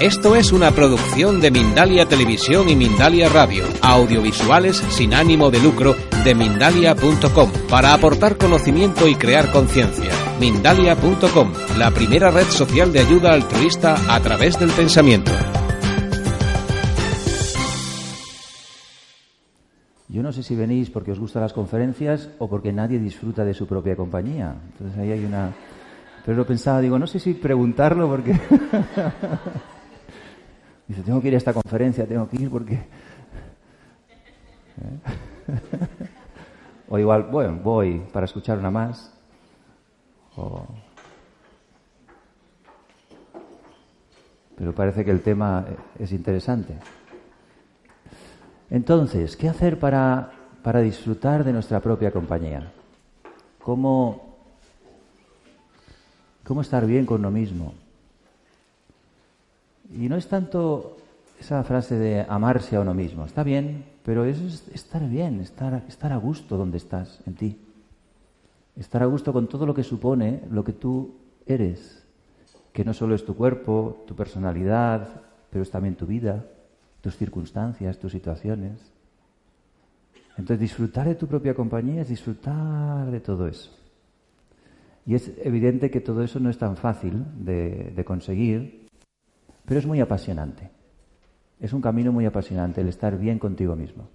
Esto es una producción de Mindalia Televisión y Mindalia Radio, audiovisuales sin ánimo de lucro de mindalia.com, para aportar conocimiento y crear conciencia. Mindalia.com, la primera red social de ayuda altruista a través del pensamiento. Yo no sé si venís porque os gustan las conferencias o porque nadie disfruta de su propia compañía. Entonces ahí hay una... Pero lo pensaba, digo, no sé si preguntarlo porque... Dice, tengo que ir a esta conferencia, tengo que ir porque... ¿Eh? o igual, bueno, voy para escuchar una más. Pero parece que el tema es interesante. Entonces, ¿qué hacer para, para disfrutar de nuestra propia compañía? ¿Cómo, ¿Cómo estar bien con uno mismo? Y no es tanto esa frase de amarse a uno mismo. Está bien, pero eso es estar bien, estar, estar a gusto donde estás, en ti. Estar a gusto con todo lo que supone lo que tú eres. Que no solo es tu cuerpo, tu personalidad, pero es también tu vida, tus circunstancias, tus situaciones. Entonces disfrutar de tu propia compañía es disfrutar de todo eso. Y es evidente que todo eso no es tan fácil de, de conseguir pero es muy apasionante. Es un camino muy apasionante el estar bien contigo mismo.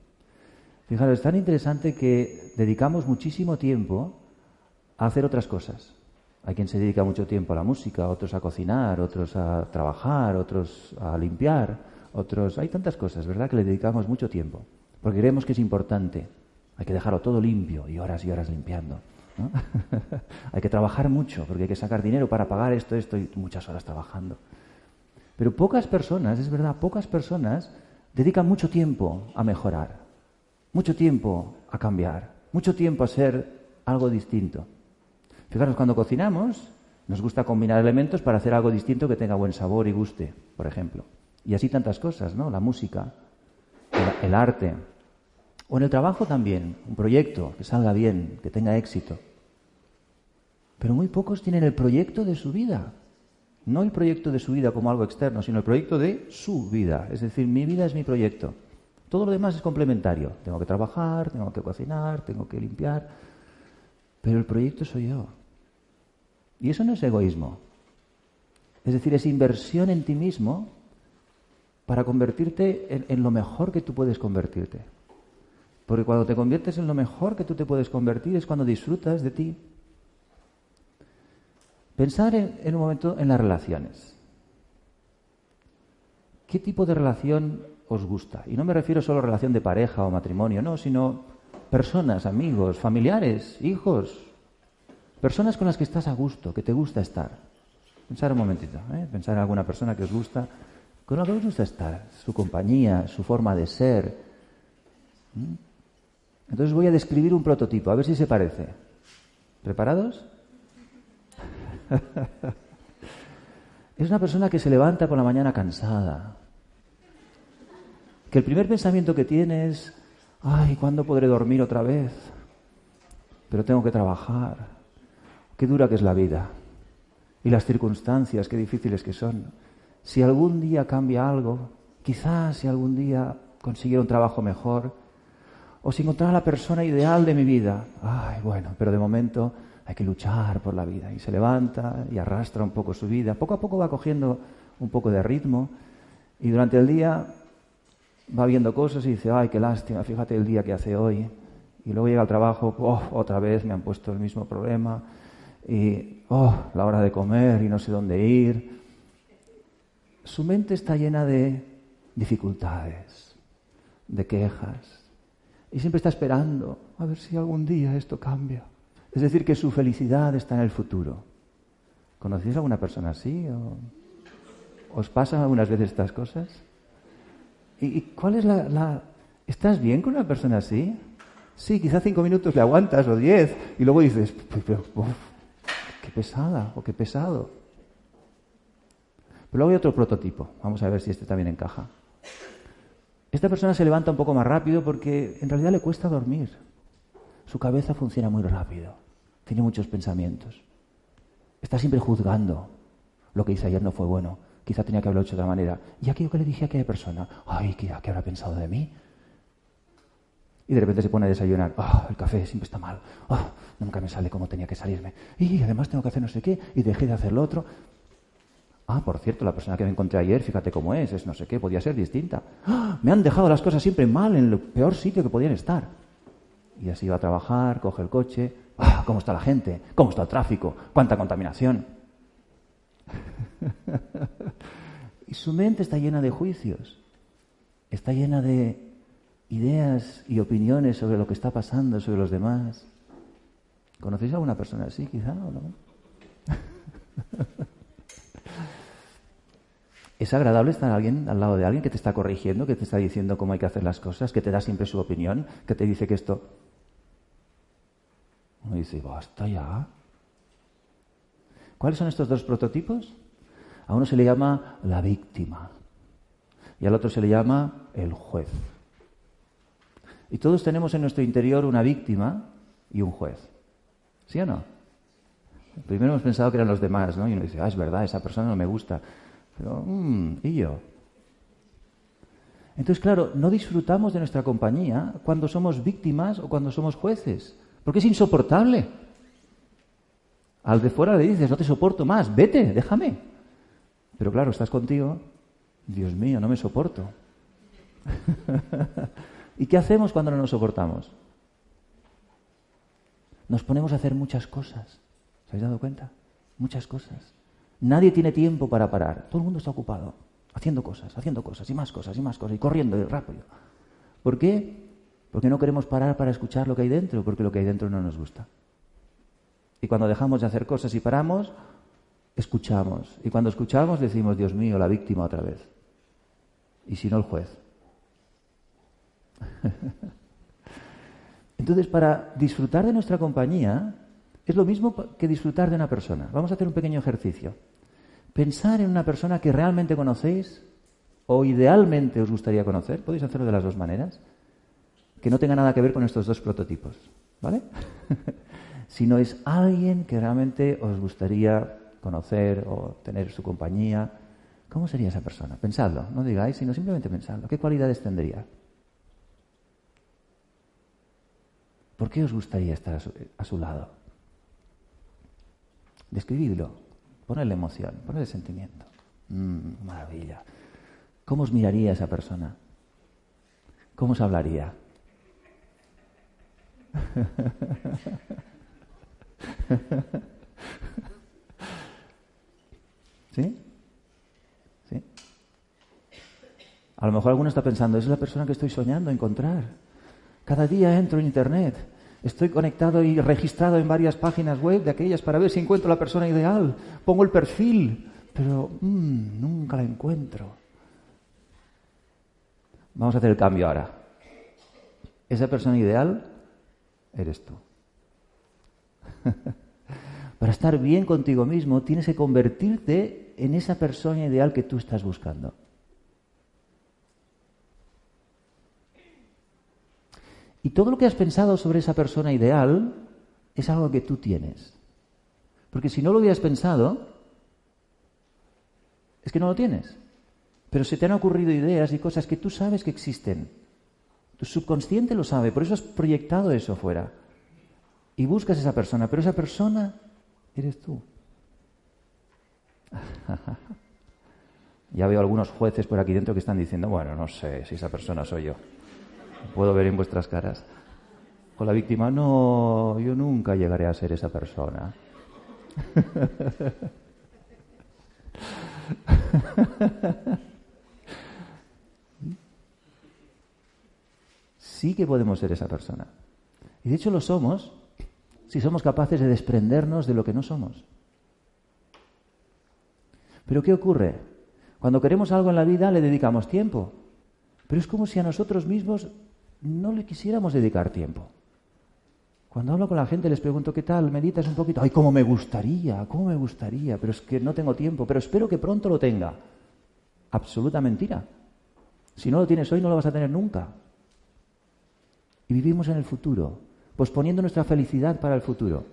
Fijaros, es tan interesante que dedicamos muchísimo tiempo a hacer otras cosas. Hay quien se dedica mucho tiempo a la música, otros a cocinar, otros a trabajar, otros a limpiar, otros... Hay tantas cosas, ¿verdad?, que le dedicamos mucho tiempo, porque creemos que es importante. Hay que dejarlo todo limpio y horas y horas limpiando. hay que trabajar mucho, porque hay que sacar dinero para pagar esto, esto y muchas horas trabajando. Pero pocas personas, es verdad, pocas personas dedican mucho tiempo a mejorar, mucho tiempo a cambiar, mucho tiempo a ser algo distinto. Fijaros, cuando cocinamos, nos gusta combinar elementos para hacer algo distinto que tenga buen sabor y guste, por ejemplo. Y así tantas cosas, ¿no? La música, el, el arte. O en el trabajo también, un proyecto que salga bien, que tenga éxito. Pero muy pocos tienen el proyecto de su vida. No el proyecto de su vida como algo externo, sino el proyecto de su vida. Es decir, mi vida es mi proyecto. Todo lo demás es complementario. Tengo que trabajar, tengo que cocinar, tengo que limpiar. Pero el proyecto soy yo. Y eso no es egoísmo. Es decir, es inversión en ti mismo para convertirte en, en, lo mejor que tú puedes convertirte. Porque cuando te conviertes en lo mejor que tú te puedes convertir es cuando disfrutas de ti, Pensar en, un momento en las relaciones. ¿Qué tipo de relación os gusta? Y no me refiero solo a relación de pareja o matrimonio, no, sino personas, amigos, familiares, hijos, personas con las que estás a gusto, que te gusta estar. Pensar un momentito, ¿eh? pensar en alguna persona que os gusta, con la que os gusta estar, su compañía, su forma de ser. ¿Mm? Entonces voy a describir un prototipo, a ver si se parece. ¿Preparados? es una persona que se levanta por la mañana cansada. Que el primer pensamiento que tiene es, ay, ¿cuándo podré dormir otra vez? Pero tengo que trabajar. Qué dura que es la vida. Y las circunstancias, qué difíciles que son. Si algún día cambia algo, quizás si algún día consiguiera un trabajo mejor, o si encontrara la persona ideal de mi vida, ay, bueno, pero de momento hay que luchar por la vida. Y se levanta y arrastra un poco su vida. Poco a poco va cogiendo un poco de ritmo y durante el día va viendo cosas y dice, ay, qué lástima, fíjate el día que hace hoy. Y luego llega al trabajo, oh, otra vez me han puesto el mismo problema. Y, oh, la hora de comer y no sé dónde ir. Su mente está llena de dificultades, de quejas. Y siempre está esperando a ver si algún día esto cambia. Es decir, que su felicidad está en el futuro. ¿Conocéis a alguna persona así? ¿Os pasan algunas veces estas cosas? ¿Y, cuál es la, ¿Estás bien con una persona así? Sí, quizá cinco minutos le aguantas o diez y luego dices, qué pesada o qué pesado. Pero luego hay otro prototipo. Vamos a ver si este también encaja. Esta persona se levanta un poco más rápido porque en realidad le cuesta dormir. Su cabeza funciona muy rápido, tiene muchos pensamientos. Está siempre juzgando. Lo que hice ayer no fue bueno. quizá tenía que haberlo hecho de otra manera. Y aquello que le dije a aquella persona, ay, ¿qué, habrá pensado de mí? Y de repente se pone a desayunar, ah, el café siempre está mal, ah, nunca me sale como tenía que salirme. Y además tengo que hacer no sé qué, y dejé de hacer lo otro. Ah, por cierto, la persona que me encontré ayer, fíjate cómo es, es no sé qué, podía ser distinta. ¡Ah! Me han dejado las cosas siempre mal, en el peor sitio que podían estar. Y así va a trabajar, coge el coche. ¡Ah! ¿Cómo está la gente? ¿Cómo está el tráfico? ¿Cuánta contaminación? y su mente está llena de juicios, está llena de ideas y opiniones sobre lo que está pasando, sobre los demás. ¿Conocéis a alguna persona así, quizá, o no? ¿Es agradable estar alguien, al lado de alguien que te está corrigiendo, que te está diciendo cómo hay que hacer las cosas, que te da siempre su opinión, que te dice que esto... Uno dice, basta ya. ¿Cuáles son estos dos prototipos? A uno se le llama la víctima y al otro se le llama el juez. Y todos tenemos en nuestro interior una víctima y un juez. ¿Sí o no? Primero hemos pensado que eran los demás, ¿no? Y uno dice, ah, es verdad, esa persona no me gusta. Pero, mmm, ¿y yo? Entonces, claro, no disfrutamos de nuestra compañía cuando somos víctimas o cuando somos jueces, porque es insoportable. Al de fuera le dices, no te soporto más, vete, déjame. Pero claro, estás contigo, Dios mío, no me soporto. ¿Y qué hacemos cuando no nos soportamos? Nos ponemos a hacer muchas cosas. ¿Se habéis dado cuenta? Muchas cosas. Nadie tiene tiempo para parar. Todo el mundo está ocupado, haciendo cosas, haciendo cosas, y más cosas, y más cosas, y corriendo y rápido. ¿Por qué? Porque no queremos parar para escuchar lo que hay dentro, porque lo que hay dentro no nos gusta. Y cuando dejamos de hacer cosas y paramos, escuchamos. Y cuando escuchamos decimos, Dios mío, la víctima otra vez. Y si no, el juez. Entonces, para disfrutar de nuestra compañía, es lo mismo que disfrutar de una persona. Vamos a hacer un pequeño ejercicio. Pensar en una persona que realmente conocéis o idealmente os gustaría conocer. Podéis hacerlo de las dos maneras. Que no tenga nada que ver con estos dos prototipos. ¿Vale? si no es alguien que realmente os gustaría conocer o tener su compañía. ¿Cómo sería esa persona? Pensadlo, no digáis, sino simplemente pensadlo. ¿Qué cualidades tendría? ¿Por qué os gustaría estar a su lado? Describidlo, ponedle emoción, ponedle sentimiento. Mm, maravilla. ¿Cómo os miraría esa persona? ¿Cómo os hablaría? ¿Sí? ¿Sí? A lo mejor alguno está pensando, es la persona que estoy soñando encontrar. Cada día entro en Internet Estoy conectado y registrado en varias páginas web de aquellas para ver si encuentro la persona ideal. Pongo el perfil, pero mm, nunca la encuentro. Vamos a hacer el cambio ahora. Esa persona ideal eres tú. para estar bien contigo mismo tienes que convertirte en esa persona ideal que tú estás buscando. Y todo lo que has pensado sobre esa persona ideal es algo que tú tienes. Porque si no lo hubieras pensado, es que no lo tienes. Pero se te han ocurrido ideas y cosas que tú sabes que existen. Tu subconsciente lo sabe, por eso has proyectado eso fuera. Y buscas esa persona, pero esa persona eres tú. ya veo algunos jueces por aquí dentro que están diciendo, bueno, no sé si esa persona soy yo puedo ver en vuestras caras. Con la víctima, no, yo nunca llegaré a ser esa persona. sí que podemos ser esa persona. Y de hecho lo somos si somos capaces de desprendernos de lo que no somos. Pero ¿qué ocurre? Cuando queremos algo en la vida le dedicamos tiempo. Pero es como si a nosotros mismos no le quisiéramos dedicar tiempo. Cuando hablo con la gente les pregunto, ¿qué tal? ¿Meditas un poquito? Ay, cómo me gustaría, cómo me gustaría, pero es que no tengo tiempo, pero espero que pronto lo tenga. Absoluta mentira. Si no lo tienes hoy, no lo vas a tener nunca. Y vivimos en el futuro, posponiendo nuestra felicidad para el futuro.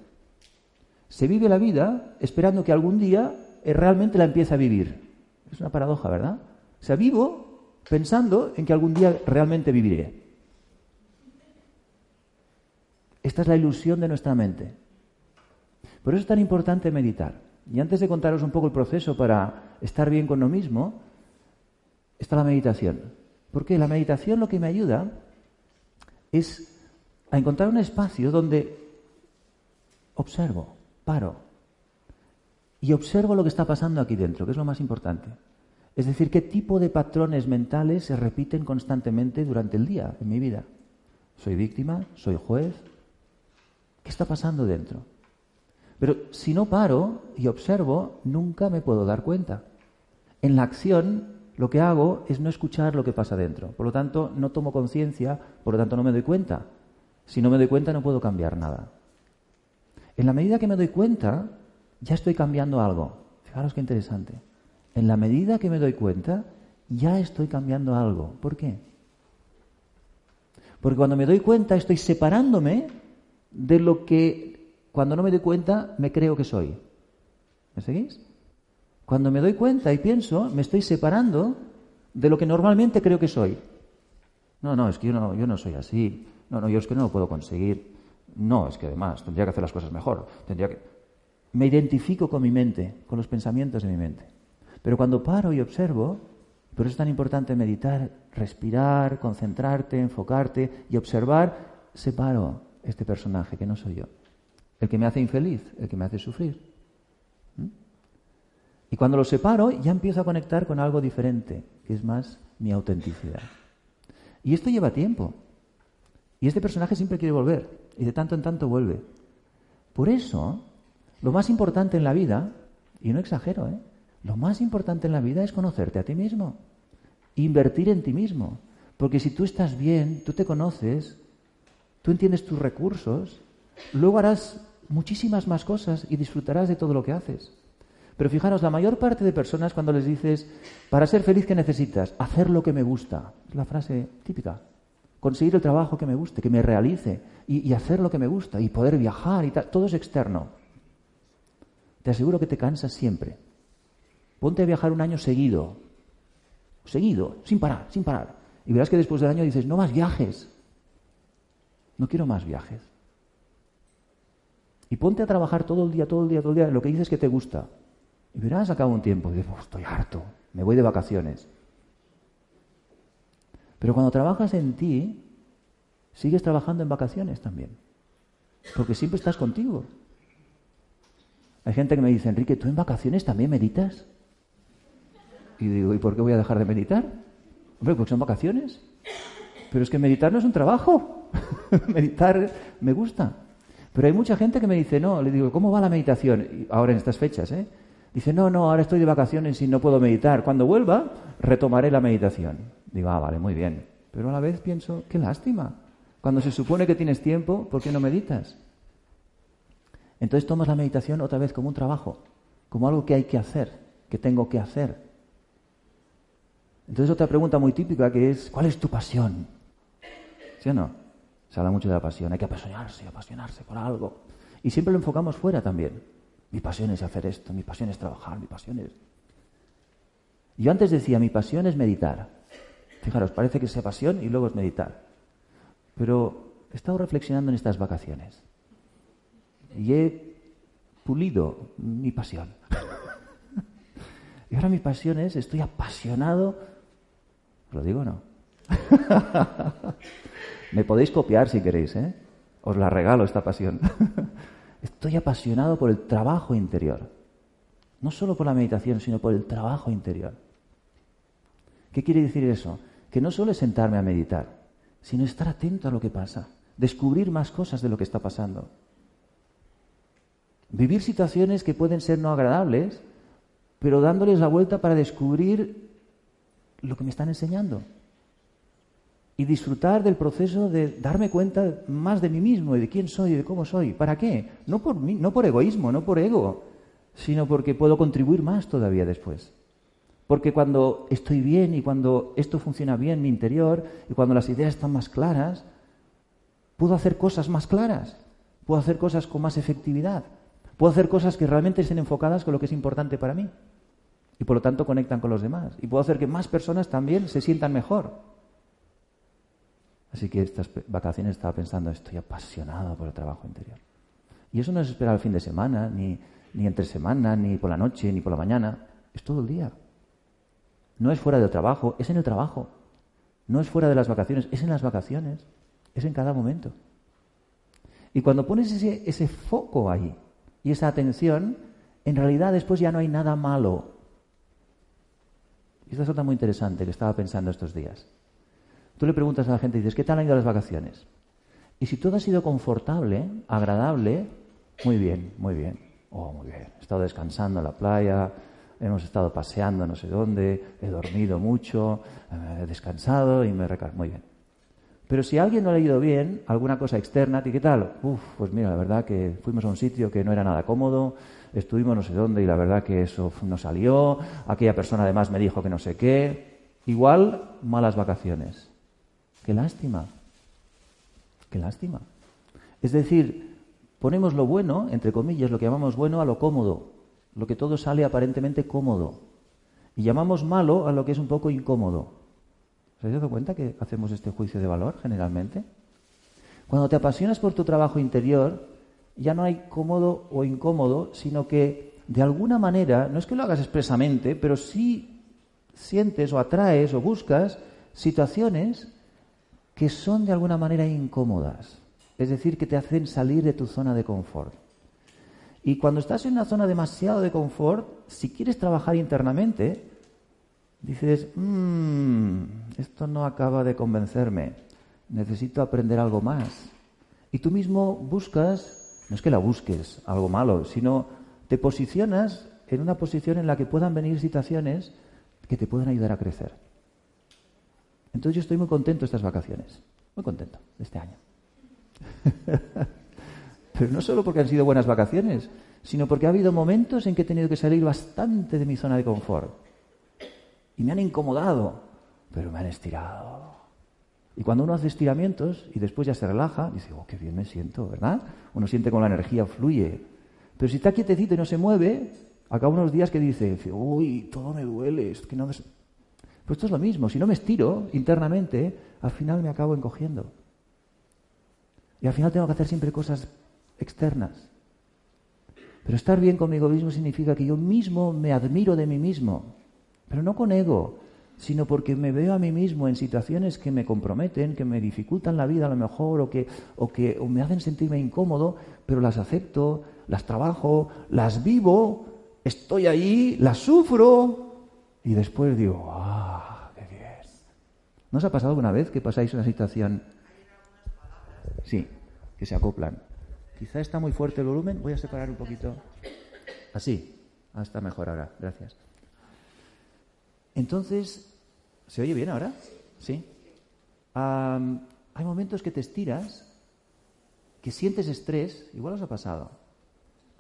Se vive la vida esperando que algún día realmente la empiece a vivir. Es una paradoja, ¿verdad? O sea, vivo pensando en que algún día realmente viviré. Esta es la ilusión de nuestra mente. Por eso es tan importante meditar. Y antes de contaros un poco el proceso para estar bien con lo mismo, está la meditación. Porque la meditación lo que me ayuda es a encontrar un espacio donde observo, paro y observo lo que está pasando aquí dentro, que es lo más importante. Es decir, qué tipo de patrones mentales se repiten constantemente durante el día en mi vida. ¿Soy víctima? ¿Soy juez? ¿Qué está pasando dentro? Pero si no paro y observo, nunca me puedo dar cuenta. En la acción lo que hago es no escuchar lo que pasa dentro. Por lo tanto, no tomo conciencia, por lo tanto no me doy cuenta. Si no me doy cuenta, no puedo cambiar nada. En la medida que me doy cuenta, ya estoy cambiando algo. Fijaros qué interesante. En la medida que me doy cuenta, ya estoy cambiando algo. ¿Por qué? Porque cuando me doy cuenta, estoy separándome de lo que cuando no me doy cuenta me creo que soy. ¿Me seguís? Cuando me doy cuenta y pienso, me estoy separando de lo que normalmente creo que soy. No, no, es que yo no, yo no soy así. No, no, yo es que no lo puedo conseguir. No, es que además tendría que hacer las cosas mejor. Tendría que... Me identifico con mi mente, con los pensamientos de mi mente. Pero cuando paro y observo, por eso es tan importante meditar, respirar, concentrarte, enfocarte y observar, separo este personaje que no soy yo. El que me hace infeliz, el que me hace sufrir. ¿Mm? Y cuando lo separo, ya empiezo a conectar con algo diferente, que es más mi autenticidad. Y esto lleva tiempo. Y este personaje siempre quiere volver, y de tanto en tanto vuelve. Por eso, lo más importante en la vida, y no exagero, ¿eh? lo más importante en la vida es conocerte a ti mismo, invertir en ti mismo. Porque si tú estás bien, tú te conoces, tú entiendes tus recursos, luego harás muchísimas más cosas y disfrutarás de todo lo que haces. Pero fijaros, la mayor parte de personas cuando les dices, para ser feliz, ¿qué necesitas? Hacer lo que me gusta. Es la frase típica. Conseguir el trabajo que me guste, que me realice y, hacer lo que me gusta y poder viajar y tal. Todo es externo. Te aseguro que te cansas siempre. Ponte a viajar un año seguido. Seguido, sin parar, sin parar. Y verás que después del año dices, no más viajes. No quiero más viajes. Y ponte a trabajar todo el día, todo el día, todo el día lo que dices que te gusta. Y verás a cabo un tiempo, dices, estoy harto, me voy de vacaciones. Pero cuando trabajas en ti, sigues trabajando en vacaciones también. Porque siempre estás contigo. Hay gente que me dice, Enrique, ¿tú en vacaciones también meditas? Y digo, ¿y por qué voy a dejar de meditar? Hombre, porque son vacaciones. Pero es que meditar no es un trabajo. meditar me gusta. Pero hay mucha gente que me dice, no, le digo, ¿cómo va la meditación? ahora en estas fechas, ¿eh? Dice, no, no, ahora estoy de vacaciones y no puedo meditar. Cuando vuelva, retomaré la meditación. Digo, ah, vale, muy bien. Pero a la vez pienso, qué lástima. Cuando se supone que tienes tiempo, ¿por qué no meditas? Entonces tomas la meditación otra vez como un trabajo, como algo que hay que hacer, que tengo que hacer. Entonces otra pregunta muy típica que es, ¿cuál es tu pasión? ¿Sí o no? Se habla mucho de la pasión, hay que apasionarse, apasionarse por algo. Y siempre lo enfocamos fuera también. Mi pasión es hacer esto, mi pasión es trabajar, mi pasión es... Yo antes decía, mi pasión es meditar. Fijaros, parece que sea pasión y luego es meditar. Pero he estado reflexionando en estas vacaciones y he pulido mi pasión. y ahora mi pasión es, estoy apasionado. ¿Lo digo o no? Me podéis copiar si queréis, ¿eh? Os la regalo esta pasión. Estoy apasionado por el trabajo interior. No solo por la meditación, sino por el trabajo interior. ¿Qué quiere decir eso? Que no solo es sentarme a meditar, sino estar atento a lo que pasa, descubrir más cosas de lo que está pasando. Vivir situaciones que pueden ser no agradables, pero dándoles la vuelta para descubrir lo que me están enseñando y disfrutar del proceso de darme cuenta más de mí mismo y de quién soy y de cómo soy. ¿Para qué? No por, mí, no por egoísmo, no por ego, sino porque puedo contribuir más todavía después. Porque cuando estoy bien y cuando esto funciona bien, mi interior, y cuando las ideas están más claras, puedo hacer cosas más claras, puedo hacer cosas con más efectividad, puedo hacer cosas que realmente estén enfocadas con lo que es importante para mí. Y por lo tanto conectan con los demás. Y puedo hacer que más personas también se sientan mejor. Así que estas vacaciones estaba pensando, estoy apasionado por el trabajo interior. Y eso no es esperar el fin de semana, ni, ni entre semana, ni por la noche, ni por la mañana. Es todo el día. No es fuera del trabajo, es en el trabajo. No es fuera de las vacaciones, es en las vacaciones. Es en cada momento. Y cuando pones ese, ese foco ahí y esa atención, en realidad después ya no hay nada malo. Y esta es otra muy interesante que estaba pensando estos días. Tú le preguntas a la gente dices, ¿qué tal han ido las vacaciones? Y si todo ha sido confortable, agradable, muy bien, muy bien. Oh, muy bien. He estado descansando en la playa, hemos estado paseando no sé dónde, he dormido mucho, eh, he descansado y me he Muy bien. Pero si alguien no le ha ido bien, alguna cosa externa, ¿y qué tal? Uf, pues mira, la verdad que fuimos a un sitio que no era nada cómodo, estuvimos no sé dónde y la verdad que eso no salió, aquella persona además me dijo que no sé qué. Igual, malas vacaciones. Qué lástima. Qué lástima. Es decir, ponemos lo bueno, entre comillas, lo que llamamos bueno a lo cómodo, lo que todo sale aparentemente cómodo. Y llamamos malo a lo que es un poco incómodo. ¿Se has dado cuenta que hacemos este juicio de valor generalmente? Cuando te apasionas por tu trabajo interior, ya no hay cómodo o incómodo, sino que de alguna manera, no es que lo hagas expresamente, pero sí sientes o atraes o buscas situaciones que son de alguna manera incómodas, es decir, que te hacen salir de tu zona de confort. Y cuando estás en una zona demasiado de confort, si quieres trabajar internamente, dices, mmm, esto no acaba de convencerme, necesito aprender algo más. Y tú mismo buscas, no es que la busques, algo malo, sino te posicionas en una posición en la que puedan venir situaciones que te puedan ayudar a crecer. Entonces yo estoy muy contento estas vacaciones, muy contento de este año. Pero no solo porque han sido buenas vacaciones, sino porque ha habido momentos en que he tenido que salir bastante de mi zona de confort. Y me han incomodado, pero me han estirado. Y cuando uno hace estiramientos y después ya se relaja, dice, oh, qué bien me siento, ¿verdad? Uno siente como la energía fluye. Pero si está quietecito y no se mueve, acaba unos días que dice, uy, todo me duele, es que no pues esto es lo mismo. Si no me estiro internamente, al final me acabo encogiendo. Y al final tengo que hacer siempre cosas externas. Pero estar bien conmigo mismo significa que yo mismo me admiro de mí mismo. Pero no con ego, sino porque me veo a mí mismo en situaciones que me comprometen, que me dificultan la vida a lo mejor, o que, o que me hacen sentirme incómodo, pero las acepto, las trabajo, las vivo, estoy ahí, las sufro, y después digo. ¿No os ha pasado alguna vez que pasáis una situación... Sí, que se acoplan. Quizá está muy fuerte el volumen, voy a separar un poquito. Así, está mejor ahora, gracias. Entonces, ¿se oye bien ahora? Sí. hay momentos que te estiras, que sientes estrés, igual os ha pasado.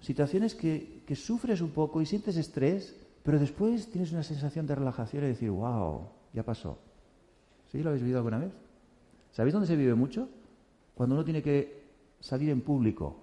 Situaciones que, que sufres un poco y sientes estrés pero después tienes una sensación de relajación y decir, wow, ya pasó. ¿Sí lo habéis vivido alguna vez? ¿Sabéis dónde se vive mucho? Cuando uno tiene que salir en público,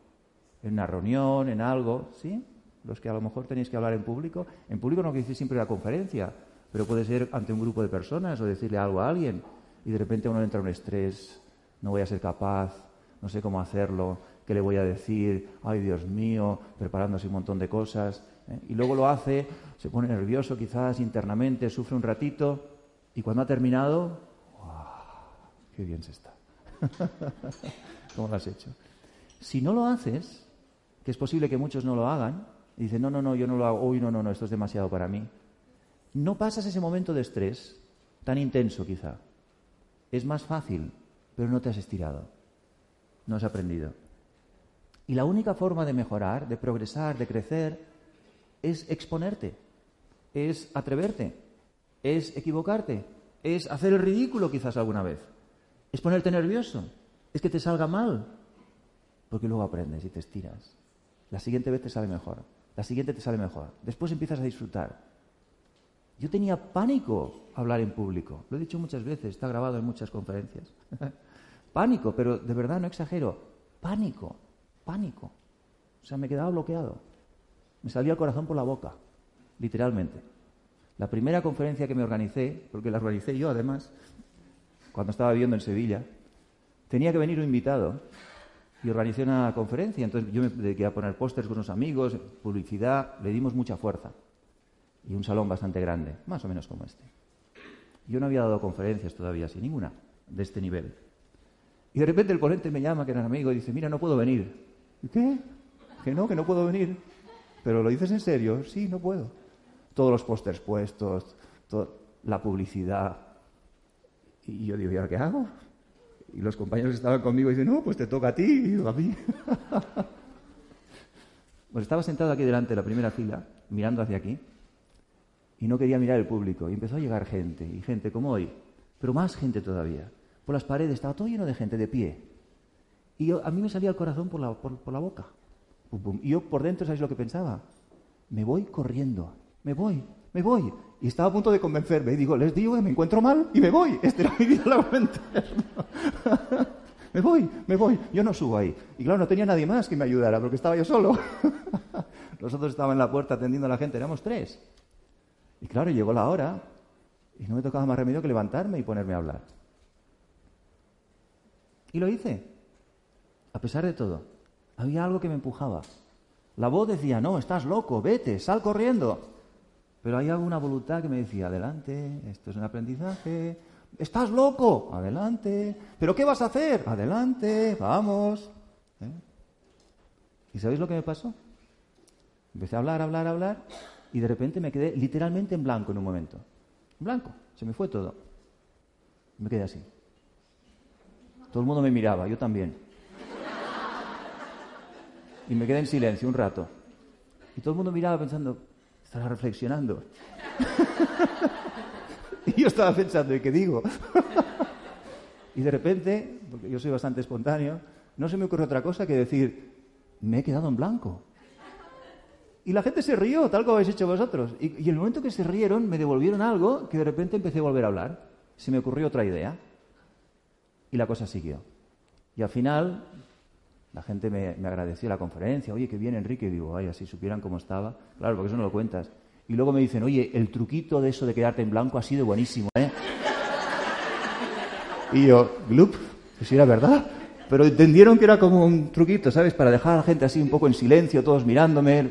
en una reunión, en algo, ¿sí? Los que a lo mejor tenéis que hablar en público. En público no quiere decir siempre la conferencia, pero puede ser ante un grupo de personas o decirle algo a alguien y de repente uno entra en un estrés, no voy a ser capaz, no sé cómo hacerlo, qué le voy a decir, ay Dios mío, preparándose un montón de cosas. ¿eh? Y luego lo hace, se pone nervioso quizás internamente, sufre un ratito y cuando ha terminado, ¡qué bien se está! ¿Cómo lo has hecho? Si no lo haces, que es posible que muchos no lo hagan, y dicen, no, no, no, yo no lo hago, uy, no, no, no, esto es demasiado para mí. No pasas ese momento de estrés tan intenso quizá. Es más fácil, pero no te has estirado. No has aprendido. Y la única forma de mejorar, de progresar, de crecer, es exponerte, es atreverte, es equivocarte, es hacer el ridículo quizás alguna vez, es ponerte nervioso, es que te salga mal, porque luego aprendes y te estiras. La siguiente vez te sale mejor, la siguiente te sale mejor, después empiezas a disfrutar. Yo tenía pánico hablar en público, lo he dicho muchas veces, está grabado en muchas conferencias. pánico, pero de verdad no exagero, pánico, pánico. O sea, me quedaba bloqueado. Me salía el corazón por la boca, literalmente. La primera conferencia que me organicé, porque la organicé yo además, cuando estaba viviendo en Sevilla, tenía que venir un invitado y organicé una conferencia. Entonces yo me dediqué a poner pósters con unos amigos, publicidad, le dimos mucha fuerza. Y un salón bastante grande, más o menos como este. Yo no había dado conferencias todavía, sin ninguna, de este nivel. Y de repente el ponente me llama, que era un amigo, y dice, mira, no puedo venir. ¿Y qué? Que no, que no puedo venir. ¿Pero lo dices en serio? Sí, no puedo. Todos los pósters puestos, la publicidad. Y yo digo, ¿y ahora qué hago? Y los compañeros que estaban conmigo dicen, no, pues te toca a ti, y a mí. pues estaba sentado aquí delante de la primera fila, mirando hacia aquí, y no quería mirar el público. Y empezó a llegar gente, y gente como hoy, pero más gente todavía. Por las paredes estaba todo lleno de gente de pie. Y a mí me salía el corazón por la, por, la boca. Y yo por dentro, ¿sabéis lo que pensaba? Me voy corriendo, me voy, me voy. Y estaba a punto de convencerme. Y digo, les digo que me encuentro mal y me voy. Este era mi diálogo interno. me voy, me voy. Yo no subo ahí. Y claro, no tenía nadie más que me ayudara porque estaba yo solo. Los otros estaban en la puerta atendiendo a la gente. Éramos tres. Y claro, llegó la hora y no me tocaba más remedio que levantarme y ponerme a hablar. Y lo hice. A pesar de todo, había algo que me empujaba. La voz decía, no, estás loco, vete, sal corriendo. Pero hay alguna voluntad que me decía, adelante, esto es un aprendizaje. ¿Estás loco? Adelante. ¿Pero qué vas a hacer? Adelante, vamos. ¿Eh? ¿Y sabéis lo que me pasó? Empecé a hablar, hablar, hablar, y de repente me quedé literalmente en blanco en un momento. En blanco, se me fue todo. Me quedé así. Todo el mundo me miraba, yo también. Y me quedé en silencio un rato. Y todo el mundo miraba pensando, estará reflexionando. y yo estaba pensando, ¿y qué digo? y de repente, porque yo soy bastante espontáneo, no se me ocurre otra cosa que decir, me he quedado en blanco. Y la gente se rió, tal como habéis hecho vosotros. Y, y el momento que se rieron, me devolvieron algo que de repente empecé a volver a hablar. Se me ocurrió otra idea. Y la cosa siguió. Y al final, la gente me, agradeció la conferencia. Oye, qué bien, Enrique. Y digo, ay, así supieran cómo estaba. Claro, porque eso no lo cuentas. Y luego me dicen, oye, el truquito de eso de quedarte en blanco ha sido buenísimo, ¿eh? Y yo, glup, pues era verdad. Pero entendieron que era como un truquito, ¿sabes? Para dejar a la gente así un poco en silencio, todos mirándome,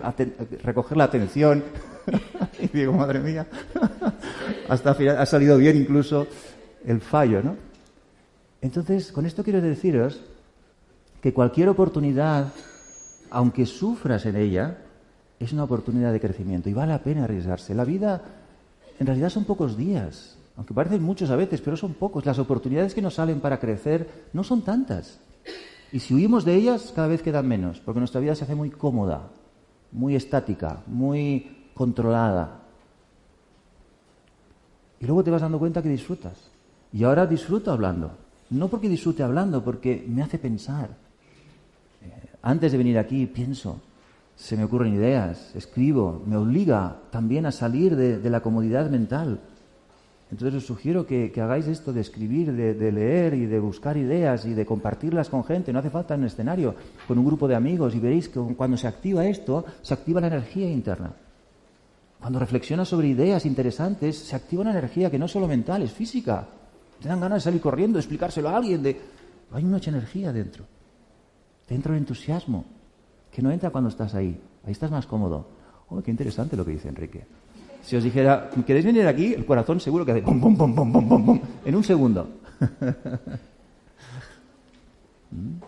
recoger la atención. y digo, madre mía, hasta ha salido bien incluso el fallo, ¿no? Entonces, con esto quiero deciros que cualquier oportunidad, aunque sufras en ella, es una oportunidad de crecimiento y vale la pena arriesgarse. La vida, en realidad, son pocos días, aunque parecen muchos a veces, pero son pocos. Las oportunidades que nos salen para crecer no son tantas. Y si huimos de ellas, cada vez quedan menos, porque nuestra vida se hace muy cómoda, muy estática, muy controlada. Y luego te vas dando cuenta que disfrutas. Y ahora disfruto hablando. No porque disfrute hablando, porque me hace pensar. Antes de venir aquí pienso, se me ocurren ideas, escribo, me obliga también a salir de, la comodidad mental. Entonces os sugiero que, hagáis esto de escribir, de, leer y de buscar ideas y de compartirlas con gente. No hace falta en un escenario, con un grupo de amigos y veréis que cuando se activa esto, se activa la energía interna. Cuando reflexionas sobre ideas interesantes, se activa una energía que no es solo mental, es física. Te dan ganas de salir corriendo, de explicárselo a alguien, de... Hay mucha energía dentro. Dentro el entusiasmo, que no entra cuando estás ahí. Ahí estás más cómodo. Oh, qué interesante lo que dice Enrique. Si os dijera, ¿queréis venir aquí? El corazón seguro que hace pum, pum, pum, pum, pum, pum, en un segundo. ¿Mm?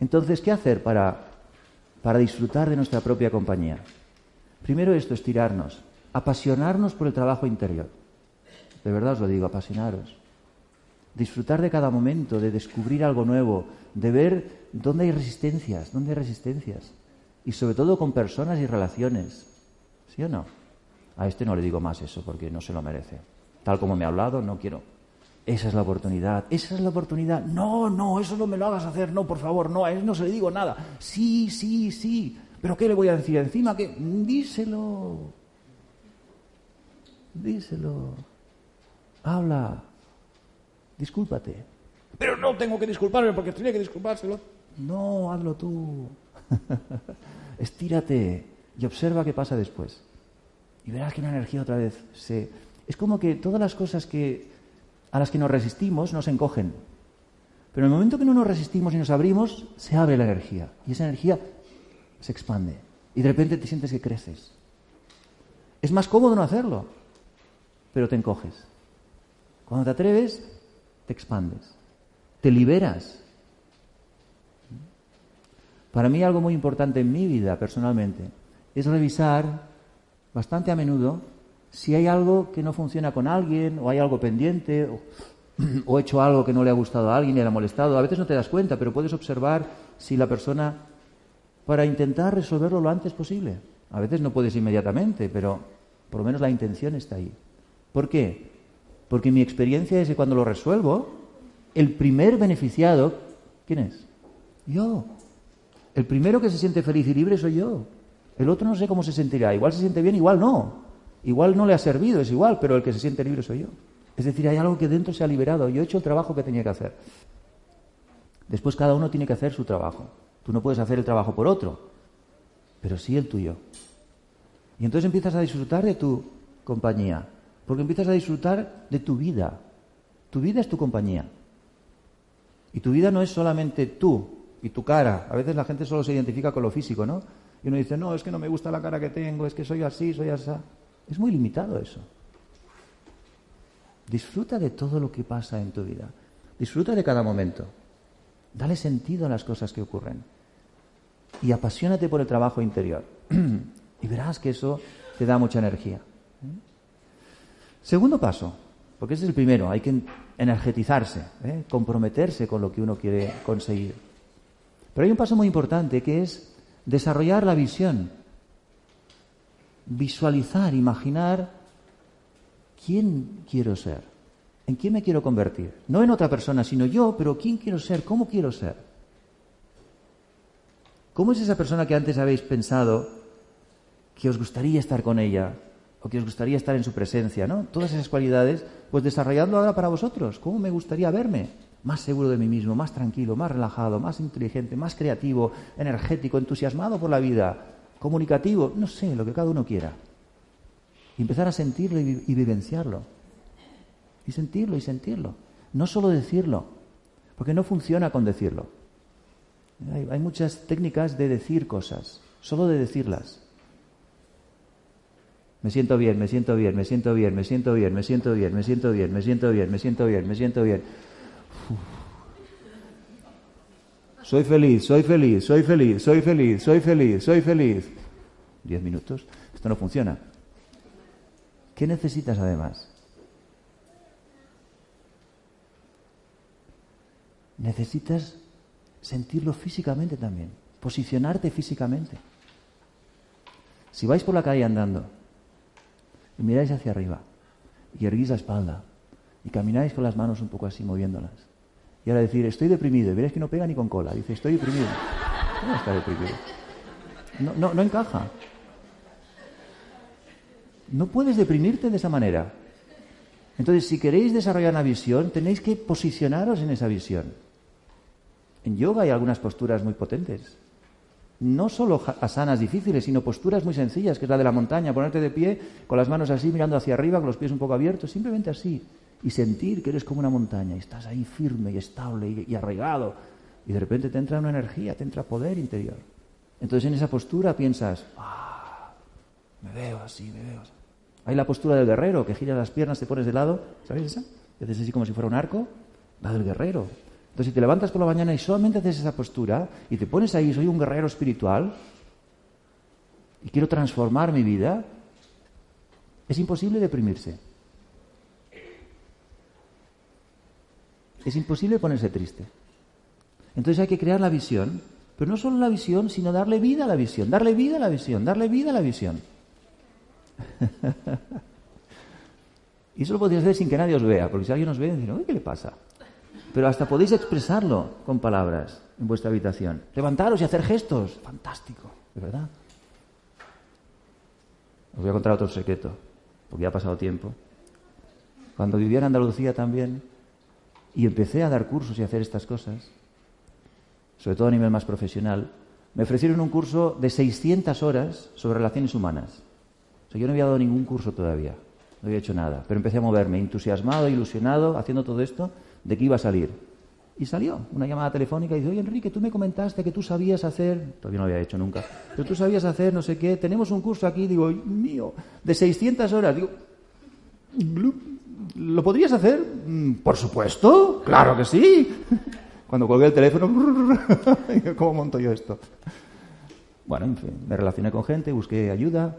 Entonces, ¿qué hacer para, para disfrutar de nuestra propia compañía? Primero esto, estirarnos, apasionarnos por el trabajo interior. De verdad os lo digo, apasionaros. Disfrutar de cada momento, de descubrir algo nuevo, de ver dónde hay resistencias, dónde hay resistencias. Y sobre todo con personas y relaciones. ¿Sí o no? A este no le digo más eso porque no se lo merece. Tal como me ha hablado, no quiero. Esa es la oportunidad, esa es la oportunidad. No, no, eso no me lo hagas hacer, no, por favor, no, a él no se le digo nada. Sí, sí, sí. ¿Pero qué le voy a decir encima? que Díselo. Díselo habla, discúlpate. Pero no tengo que disculparme porque tenía que disculpárselo. No, hazlo tú. Estírate y observa qué pasa después. Y verás que una energía otra vez se... Es como que todas las cosas que, a las que nos resistimos nos encogen. Pero en el momento que no nos resistimos y nos abrimos, se abre la energía. Y esa energía se expande. Y de repente te sientes que creces. Es más cómodo no hacerlo, pero te encoges. Cuando te atreves, te expandes. Te liberas. Para mí algo muy importante en mi vida personalmente es revisar bastante a menudo si hay algo que no funciona con alguien o hay algo pendiente o, he hecho algo que no le ha gustado a alguien y le ha molestado. A veces no te das cuenta, pero puedes observar si la persona para intentar resolverlo lo antes posible. A veces no puedes inmediatamente, pero por lo menos la intención está ahí. ¿Por qué? Porque mi experiencia es que cuando lo resuelvo, el primer beneficiado, ¿quién es? Yo. El primero que se siente feliz y libre soy yo. El otro no sé cómo se sentirá. Igual se siente bien, igual no. Igual no le ha servido, es igual, pero el que se siente libre soy yo. Es decir, hay algo que dentro se ha liberado. Yo he hecho el trabajo que tenía que hacer. Después cada uno tiene que hacer su trabajo. Tú no puedes hacer el trabajo por otro, pero sí el tuyo. Y entonces empiezas a disfrutar de tu compañía, porque empiezas a disfrutar de tu vida. Tu vida es tu compañía. Y tu vida no es solamente tú y tu cara. A veces la gente solo se identifica con lo físico, ¿no? Y uno dice, no, es que no me gusta la cara que tengo, es que soy así, soy así. Es muy limitado eso. Disfruta de todo lo que pasa en tu vida. Disfruta de cada momento. Dale sentido a las cosas que ocurren. Y apasionate por el trabajo interior. y verás que eso te da mucha energía. Segundo paso, porque ese es el primero, hay que energetizarse, ¿eh? comprometerse con lo que uno quiere conseguir. Pero hay un paso muy importante que es desarrollar la visión, visualizar, imaginar quién quiero ser, en quién me quiero convertir. No en otra persona, sino yo, pero quién quiero ser, cómo quiero ser. ¿Cómo es esa persona que antes habéis pensado que os gustaría estar con ella o que os gustaría estar en su presencia, ¿no? Todas esas cualidades, pues desarrolladlo ahora para vosotros. ¿Cómo me gustaría verme? Más seguro de mí mismo, más tranquilo, más relajado, más inteligente, más creativo, energético, entusiasmado por la vida, comunicativo, no sé, lo que cada uno quiera. Y empezar a sentirlo y, vivenciarlo. Y sentirlo y sentirlo. No solo decirlo, porque no funciona con decirlo. Hay, hay muchas técnicas de decir cosas, solo de decirlas. Me siento bien, me siento bien, me siento bien, me siento bien, me siento bien, me siento bien, me siento bien, me siento bien, me siento bien. Soy feliz, soy feliz, soy feliz, soy feliz, soy feliz, soy feliz. Diez minutos. Esto no funciona. ¿Qué necesitas además? Necesitas sentirlo físicamente también, posicionarte físicamente. Si vais por la calle andando y miráis hacia arriba y erguís la espalda y camináis con las manos un poco así moviéndolas, y ahora decir, estoy deprimido, y veréis que no pega ni con cola. Dice, estoy deprimido. ¿Cómo está deprimido? No, no, encaja. No puedes deprimirte de esa manera. Entonces, si queréis desarrollar una visión, tenéis que posicionaros en esa visión. En yoga hay algunas posturas muy potentes. No solo asanas difíciles, sino posturas muy sencillas, que es la de la montaña, ponerte de pie con las manos así, mirando hacia arriba, con los pies un poco abiertos, simplemente así y sentir que eres como una montaña y estás ahí firme y estable y, arraigado y de repente te entra una energía, te entra poder interior. Entonces en esa postura piensas, ah, me veo así, me veo así. Hay la postura del guerrero, que gira las piernas, te pones de lado, ¿sabes esa? Y haces así como si fuera un arco, la del guerrero. Entonces si te levantas por la mañana y solamente haces esa postura y te pones ahí, soy un guerrero espiritual y quiero transformar mi vida, es imposible deprimirse. Es imposible ponerse triste. Entonces hay que crear la visión, pero no solo la visión, sino darle vida a la visión, darle vida a la visión, darle vida a la visión. y eso lo podéis hacer sin que nadie os vea, porque si alguien os ve, dirá, ¿qué le pasa? Pero hasta podéis expresarlo con palabras en vuestra habitación. Levantaros y hacer gestos. Fantástico, de verdad. Os voy a contar otro secreto, porque ya ha pasado tiempo. Cuando vivía en Andalucía también, y empecé a dar cursos y a hacer estas cosas, sobre todo a nivel más profesional. Me ofrecieron un curso de 600 horas sobre relaciones humanas. sea, yo no había dado ningún curso todavía, no había hecho nada, pero empecé a moverme, entusiasmado, ilusionado, haciendo todo esto, de que iba a salir. Y salió una llamada telefónica y dice, oye Enrique, tú me comentaste que tú sabías hacer, todavía no lo había hecho nunca, pero tú sabías hacer no sé qué, tenemos un curso aquí, digo, mío, de 600 horas, digo, ¿lo podrías hacer? Mm, por supuesto, claro que sí. Cuando colgué el teléfono, ¿cómo monto yo esto? Bueno, en fin, me relacioné con gente, busqué ayuda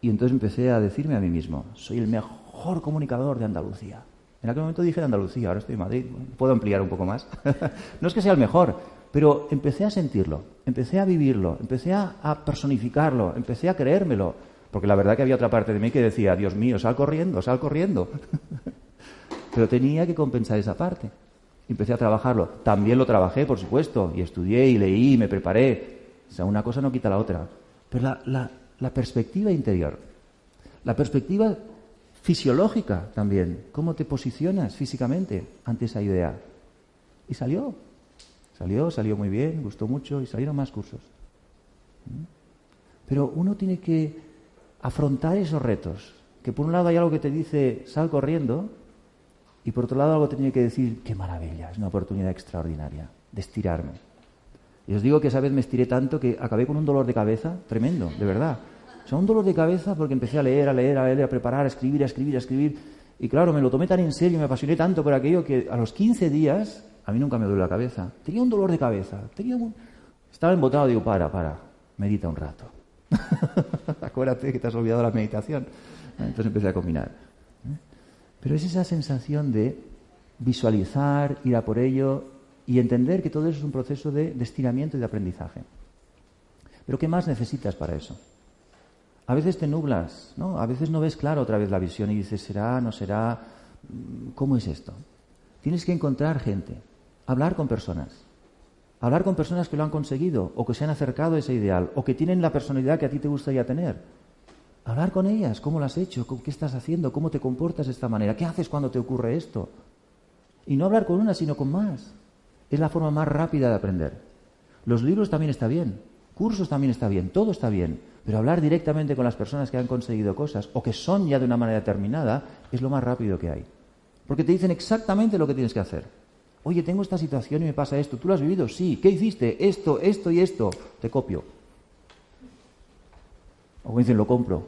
y entonces empecé a decirme a mí mismo, soy el mejor comunicador de Andalucía. En aquel momento dije de Andalucía, ahora estoy en Madrid, puedo ampliar un poco más. no es que sea el mejor, pero empecé a sentirlo, empecé a vivirlo, empecé a, personificarlo, empecé a creérmelo, porque la verdad que había otra parte de mí que decía, Dios mío, sal corriendo, sal corriendo. pero tenía que compensar esa parte. Empecé a trabajarlo. También lo trabajé, por supuesto, y estudié y leí y me preparé. O sea, una cosa no quita la otra. Pero la, la perspectiva interior, la perspectiva fisiológica también, cómo te posicionas físicamente ante esa idea. Y salió, salió, salió muy bien, gustó mucho y salieron más cursos. ¿Mm? Pero uno tiene que afrontar esos retos, que por un lado hay algo que te dice sal corriendo y por otro lado algo te tiene que decir qué maravilla, es una oportunidad extraordinaria de estirarme. Y os digo que esa vez me estiré tanto que acabé con un dolor de cabeza tremendo, de verdad. O sea, un dolor de cabeza porque empecé a leer, a leer, a leer, a preparar, a escribir, a escribir, a escribir. Y claro, me lo tomé tan en serio, me apasioné tanto por aquello que a los 15 días, a mí nunca me duele la cabeza. Tenía un dolor de cabeza. Tenía Estaba embotado, digo, para, para, medita un rato. Acuérdate que te has olvidado la meditación. Entonces empecé a combinar. Pero es esa sensación de visualizar, ir a por ello y entender que todo eso es un proceso de, de estiramiento y de aprendizaje. Pero ¿qué más necesitas para eso? A veces te nublas, ¿no? A veces no ves claro otra vez la visión y dices, ¿será, no será? ¿Cómo es esto? Tienes que encontrar gente, hablar con personas, hablar con personas que lo han conseguido o que se han acercado a ese ideal o que tienen la personalidad que a ti te gustaría tener. Hablar con ellas, ¿cómo lo has hecho? ¿Qué estás haciendo? ¿Cómo te comportas de esta manera? ¿Qué haces cuando te ocurre esto? Y no hablar con una, sino con más. Es la forma más rápida de aprender. Los libros también está bien, cursos también está bien, todo está bien, pero hablar directamente con las personas que han conseguido cosas o que son ya de una manera determinada es lo más rápido que hay. Porque te dicen exactamente lo que tienes que hacer. Oye, tengo esta situación y me pasa esto. ¿Tú lo has vivido? Sí. ¿Qué hiciste? Esto, esto y esto. Te copio. O dicen, lo compro.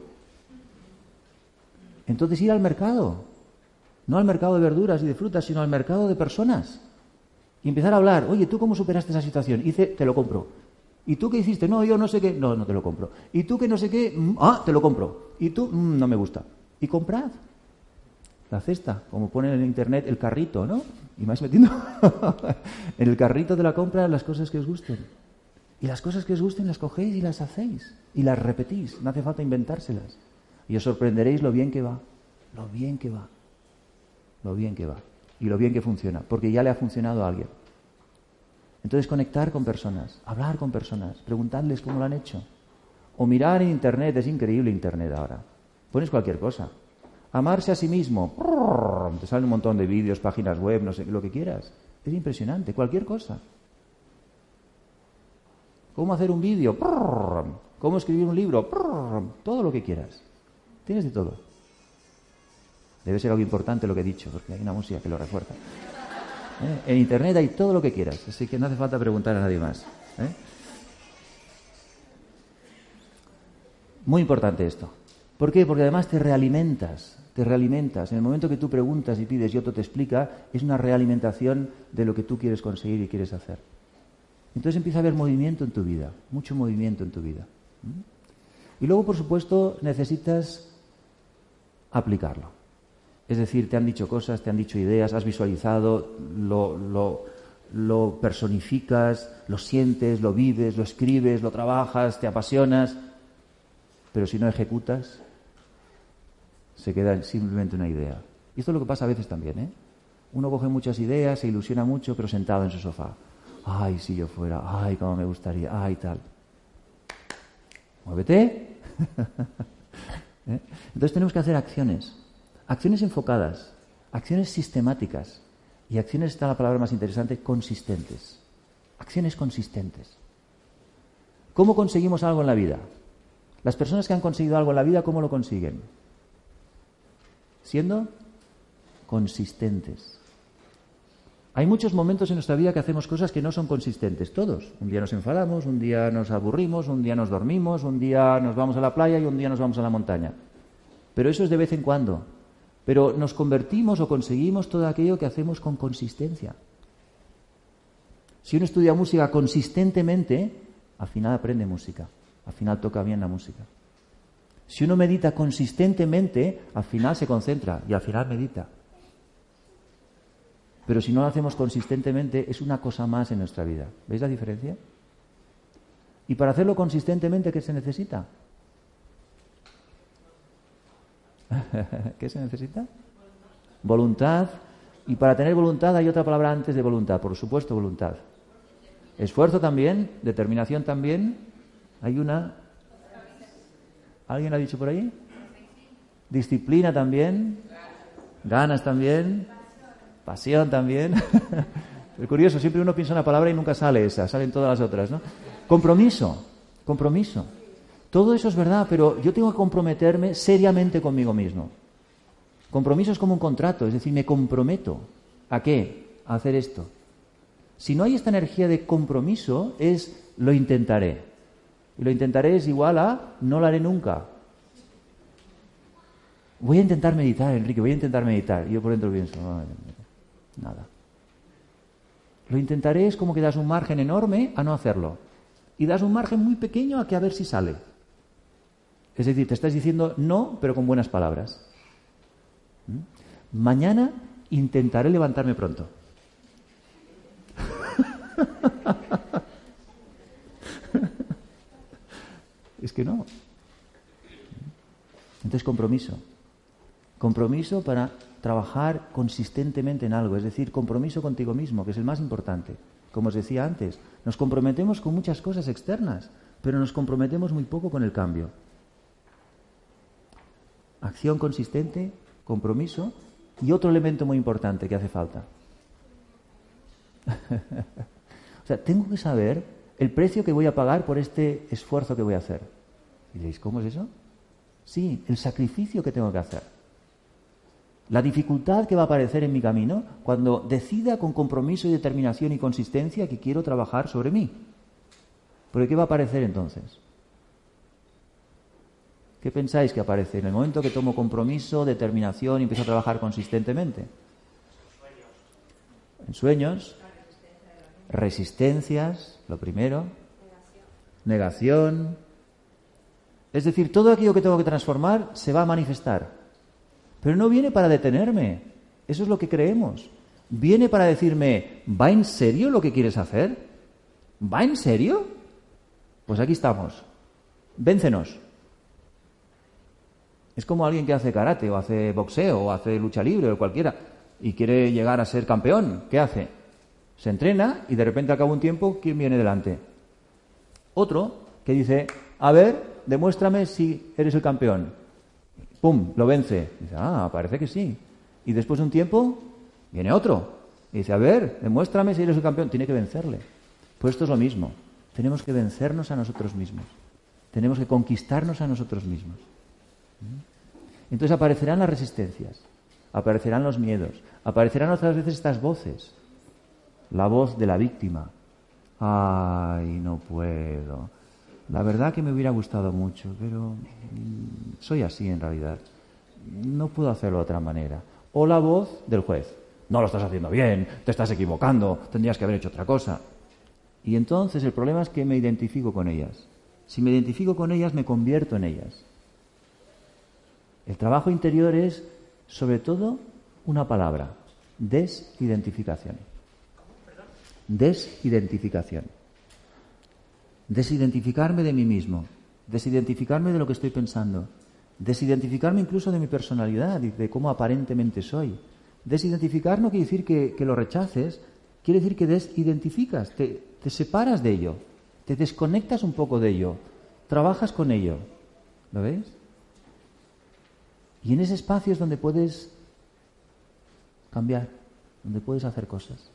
Entonces ir al mercado. No al mercado de verduras y de frutas, sino al mercado de personas. Y empezar a hablar. Oye, ¿tú cómo superaste esa situación? Y dice, te lo compro. ¿Y tú qué hiciste? No, yo no sé qué. No, no te lo compro. ¿Y tú qué no sé qué? Mm, ah, te lo compro. ¿Y tú? Mm, no me gusta. Y comprad. La cesta, como pone en internet el carrito, ¿no? Y vais metiendo en el carrito de la compra las cosas que os gusten. Y las cosas que os gusten las cogéis y las hacéis. Y las repetís. No hace falta inventárselas. Y os sorprenderéis lo bien que va. Lo bien que va. Lo bien que va. Y lo bien que funciona. Porque ya le ha funcionado a alguien. Entonces conectar con personas, hablar con personas, preguntarles cómo lo han hecho. O mirar en Internet, es increíble Internet ahora. Pones cualquier cosa. Amarse a sí mismo. Te salen un montón de vídeos, páginas web, no sé, lo que quieras. Es impresionante, cualquier cosa. ¿Cómo hacer un vídeo? ¿Cómo escribir un libro? Todo lo que quieras. Tienes de todo. Debe ser algo importante lo que he dicho, porque hay una música que lo refuerza. ¿eh? En Internet hay todo lo que quieras, así que no hace falta preguntar a nadie más. ¿eh? Muy importante esto. ¿Por qué? Porque además te realimentas, te realimentas. En el momento que tú preguntas y pides y otro te explica, es una realimentación de lo que tú quieres conseguir y quieres hacer. Entonces empieza a haber movimiento en tu vida, mucho movimiento en tu vida. Y luego, por supuesto, necesitas aplicarlo. Es decir, te han dicho cosas, te han dicho ideas, has visualizado, lo, personificas, lo sientes, lo vives, lo escribes, lo trabajas, te apasionas, pero si no ejecutas, se queda simplemente una idea. Y esto es lo que pasa a veces también, ¿eh? Uno coge muchas ideas, se ilusiona mucho, pero sentado en su sofá. Ay, si yo fuera, ay, cómo me gustaría, ay, tal. Muévete. ¿Eh? Entonces tenemos que hacer acciones. Acciones enfocadas, acciones sistemáticas y acciones, está la palabra más interesante, consistentes. Acciones consistentes. ¿Cómo conseguimos algo en la vida? Las personas que han conseguido algo en la vida, ¿cómo lo consiguen? Siendo consistentes. Hay muchos momentos en nuestra vida que hacemos cosas que no son consistentes, todos. Un día nos enfadamos, un día nos aburrimos, un día nos dormimos, un día nos vamos a la playa y un día nos vamos a la montaña. Pero eso es de vez en cuando. Pero nos convertimos o conseguimos todo aquello que hacemos con consistencia. Si uno estudia música consistentemente, al final aprende música, al final toca bien la música. Si uno medita consistentemente, al final se concentra y al final medita. Pero si no lo hacemos consistentemente, es una cosa más en nuestra vida. ¿Veis la diferencia? Y para hacerlo consistentemente, ¿qué se necesita? ¿Qué se necesita? Voluntad. Y para tener voluntad hay otra palabra antes de voluntad, por supuesto, voluntad. Esfuerzo también, determinación también. Hay una. ¿Alguien ha dicho por ahí? Disciplina también. Ganas también. Pasión también. Es curioso, siempre uno piensa una palabra y nunca sale esa, salen todas las otras, ¿no? Compromiso, compromiso. Todo eso es verdad, pero yo tengo que comprometerme seriamente conmigo mismo. Compromiso es como un contrato, es decir, me comprometo. ¿A qué? A hacer esto. Si no hay esta energía de compromiso, es lo intentaré. Y lo intentaré es igual a no lo haré nunca. Voy a intentar meditar, Enrique, voy a intentar meditar. Y yo por dentro pienso, nada. Lo intentaré es como que das un margen enorme a no hacerlo. Y das un margen muy pequeño a que a ver si sale. Es decir, te estás diciendo no, pero con buenas palabras. ¿Mm? Mañana intentaré levantarme pronto. es que no. Entonces, compromiso. Compromiso para trabajar consistentemente en algo, es decir, compromiso contigo mismo, que es el más importante. Como os decía antes, nos comprometemos con muchas cosas externas, pero nos comprometemos muy poco con el cambio. Acción consistente, compromiso y otro elemento muy importante que hace falta. o sea, tengo que saber el precio que voy a pagar por este esfuerzo que voy a hacer. Y diréis, ¿cómo es eso? Sí, el sacrificio que tengo que hacer. La dificultad que va a aparecer en mi camino cuando decida con compromiso y determinación y consistencia que quiero trabajar sobre mí. Porque ¿qué va a aparecer entonces? ¿Qué pensáis que aparece en el momento que tomo compromiso, determinación y empiezo a trabajar consistentemente? En sueños, resistencias, lo primero, negación. Es decir, todo aquello que tengo que transformar se va a manifestar. Pero no viene para detenerme. Eso es lo que creemos. Viene para decirme, ¿va en serio lo que quieres hacer? ¿Va en serio? Pues aquí estamos. Véncenos. Es como alguien que hace karate o hace boxeo o hace lucha libre o cualquiera y quiere llegar a ser campeón. ¿Qué hace? Se entrena y de repente acaba un tiempo, ¿quién viene delante? Otro que dice, a ver, demuéstrame si eres el campeón. ¡Pum! Lo vence. Dice, ah, parece que sí. Y después de un tiempo, viene otro. Y dice, a ver, demuéstrame si eres el campeón. Tiene que vencerle. Pues esto es lo mismo. Tenemos que vencernos a nosotros mismos. Tenemos que conquistarnos a nosotros mismos. Entonces aparecerán las resistencias, aparecerán los miedos, aparecerán otras veces estas voces. La voz de la víctima. Ay, no puedo la verdad que me hubiera gustado mucho, pero mm, soy así en realidad. No puedo hacerlo de otra manera. O la voz del juez. No lo estás haciendo bien, te estás equivocando, tendrías que haber hecho otra cosa. Y entonces el problema es que me identifico con ellas. Si me identifico con ellas, me convierto en ellas. El trabajo interior es, sobre todo, una palabra, desidentificación. Desidentificación desidentificarme de mí mismo, desidentificarme de lo que estoy pensando, desidentificarme incluso de mi personalidad y de cómo aparentemente soy. Desidentificar no quiere decir que, lo rechaces, quiere decir que desidentificas, te, te separas de ello, te desconectas un poco de ello, trabajas con ello. ¿Lo ves? Y en ese espacio es donde puedes cambiar, donde puedes hacer cosas.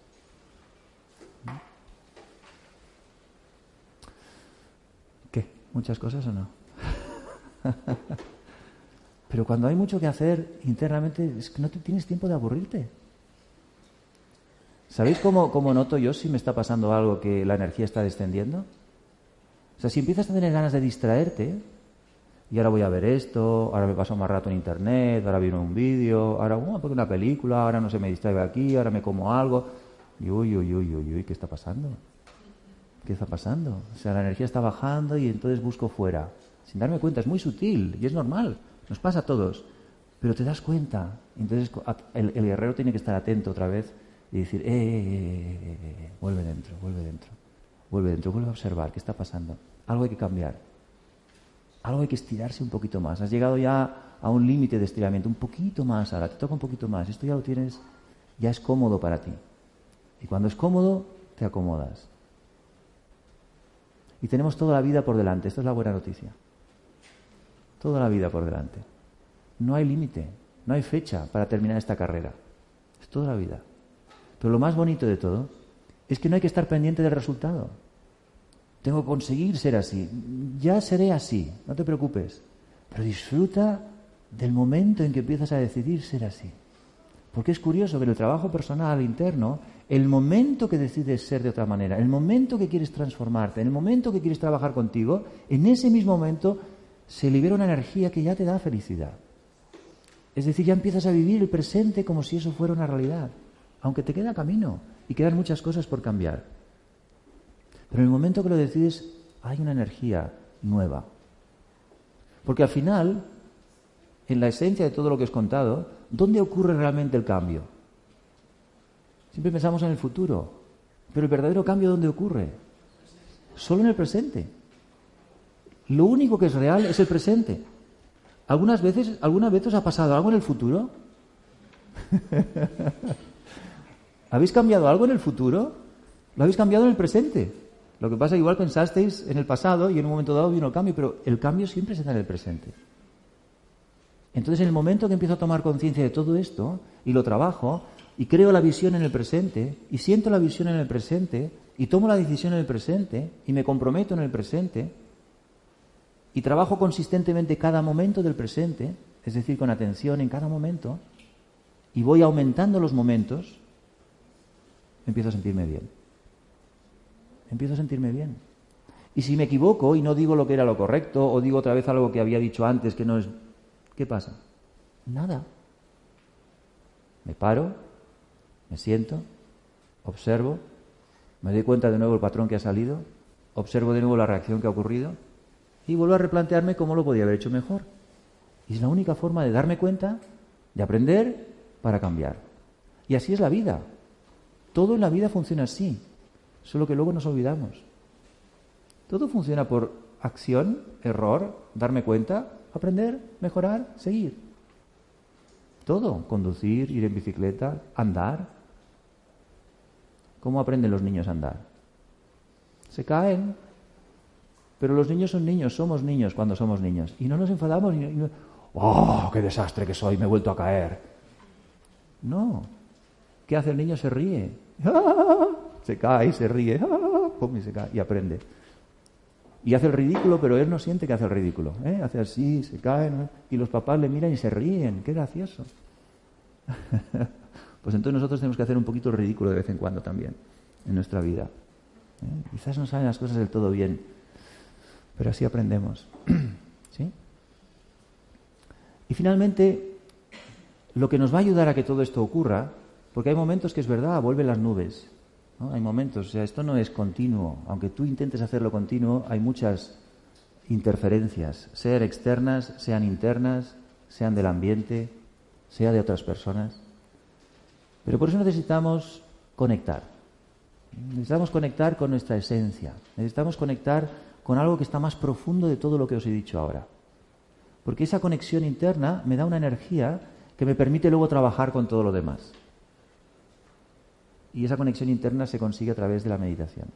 ¿Muchas cosas o no? Pero cuando hay mucho que hacer internamente, es que no tienes tiempo de aburrirte. ¿Sabéis cómo, cómo noto yo si me está pasando algo que la energía está descendiendo? O sea, si empiezas a tener ganas de distraerte, y ahora voy a ver esto, ahora me paso más rato en internet, ahora viene un vídeo, ahora uh, una película, ahora no se me distraiga aquí, ahora me como algo. Y uy, uy, uy, uy, uy, ¿qué está pasando? ¿Qué está pasando? O sea, la energía está bajando y entonces busco fuera. Sin darme cuenta, es muy sutil y es normal, nos pasa a todos. Pero te das cuenta. Entonces el, guerrero tiene que estar atento otra vez y decir, eh, eh, eh, vuelve dentro, vuelve dentro, vuelve dentro, vuelve a observar qué está pasando. Algo hay que cambiar. Algo hay que estirarse un poquito más. Has llegado ya a un límite de estiramiento, un poquito más, ahora te toca un poquito más. Esto ya lo tienes, ya es cómodo para ti. Y cuando es cómodo, te acomodas. Y tenemos toda la vida por delante. Esta es la buena noticia. Toda la vida por delante. No hay límite, no hay fecha para terminar esta carrera. Es toda la vida. Pero lo más bonito de todo es que no hay que estar pendiente del resultado. Tengo que conseguir ser así. Ya seré así, no te preocupes. Pero disfruta del momento en que empiezas a decidir ser así. Porque es curioso que en el trabajo personal interno, el momento que decides ser de otra manera, el momento que quieres transformarte, el momento que quieres trabajar contigo, en ese mismo momento se libera una energía que ya te da felicidad. Es decir, ya empiezas a vivir el presente como si eso fuera una realidad, aunque te queda camino y quedan muchas cosas por cambiar. Pero en el momento que lo decides, hay una energía nueva. Porque al final, en la esencia de todo lo que he contado, ¿dónde ocurre realmente el cambio? Siempre pensamos en el futuro, pero el verdadero cambio ¿dónde ocurre? Solo en el presente. Lo único que es real es el presente. ¿Algunas veces, ¿Alguna vez os ha pasado algo en el futuro? ¿Habéis cambiado algo en el futuro? Lo habéis cambiado en el presente. Lo que pasa es que igual pensasteis en el pasado y en un momento dado vino el cambio, pero el cambio siempre se da en el presente. Entonces, en el momento que empiezo a tomar conciencia de todo esto y lo trabajo y creo la visión en el presente y siento la visión en el presente y tomo la decisión en el presente y me comprometo en el presente y trabajo consistentemente cada momento del presente, es decir, con atención en cada momento, y voy aumentando los momentos, empiezo a sentirme bien empiezo a sentirme bien. Y si me equivoco y no digo lo que era lo correcto, o digo otra vez algo que había dicho antes que no es... ¿Qué pasa? Nada. Me paro, me siento, observo, me doy cuenta de nuevo el patrón que ha salido, observo de nuevo la reacción que ha ocurrido y vuelvo a replantearme cómo lo podía haber hecho mejor. Y es la única forma de darme cuenta, de aprender para cambiar. Y así es la vida. Todo en la vida funciona así. Solo que luego nos olvidamos. Todo funciona por acción, error, darme cuenta, aprender, mejorar, seguir. Todo, conducir, ir en bicicleta, andar. ¿Cómo aprenden los niños a andar? Se caen. Pero los niños son niños, somos niños cuando somos niños. Y no nos enfadamos. Y ¡Oh, qué desastre que soy! Me he vuelto a caer. No. ¿Qué hace el niño? Se ríe. se cae, se ríe, y se cae y aprende. Y hace el ridículo, pero él no siente que hace el ridículo. ¿eh? Hace así, se cae, y los papás le miran y se ríen. ¡Qué gracioso! pues entonces nosotros tenemos que hacer un poquito el ridículo de vez en cuando también en nuestra vida. ¿eh? Quizás no salen las cosas del todo bien, pero así aprendemos. ¿Sí? Y finalmente, lo que nos va a ayudar a que todo esto ocurra, porque hay momentos que es verdad, vuelven las nubes, hay momentos, o sea, esto no es continuo. Aunque tú intentes hacerlo continuo, hay muchas interferencias, sean externas, sean internas, sean del ambiente, sea de otras personas. Pero por eso necesitamos conectar. Necesitamos conectar con nuestra esencia. Necesitamos conectar con algo que está más profundo de todo lo que os he dicho ahora. Porque esa conexión interna me da una energía que me permite luego trabajar con todo lo demás. Y esa conexión interna se consigue a través de la meditación.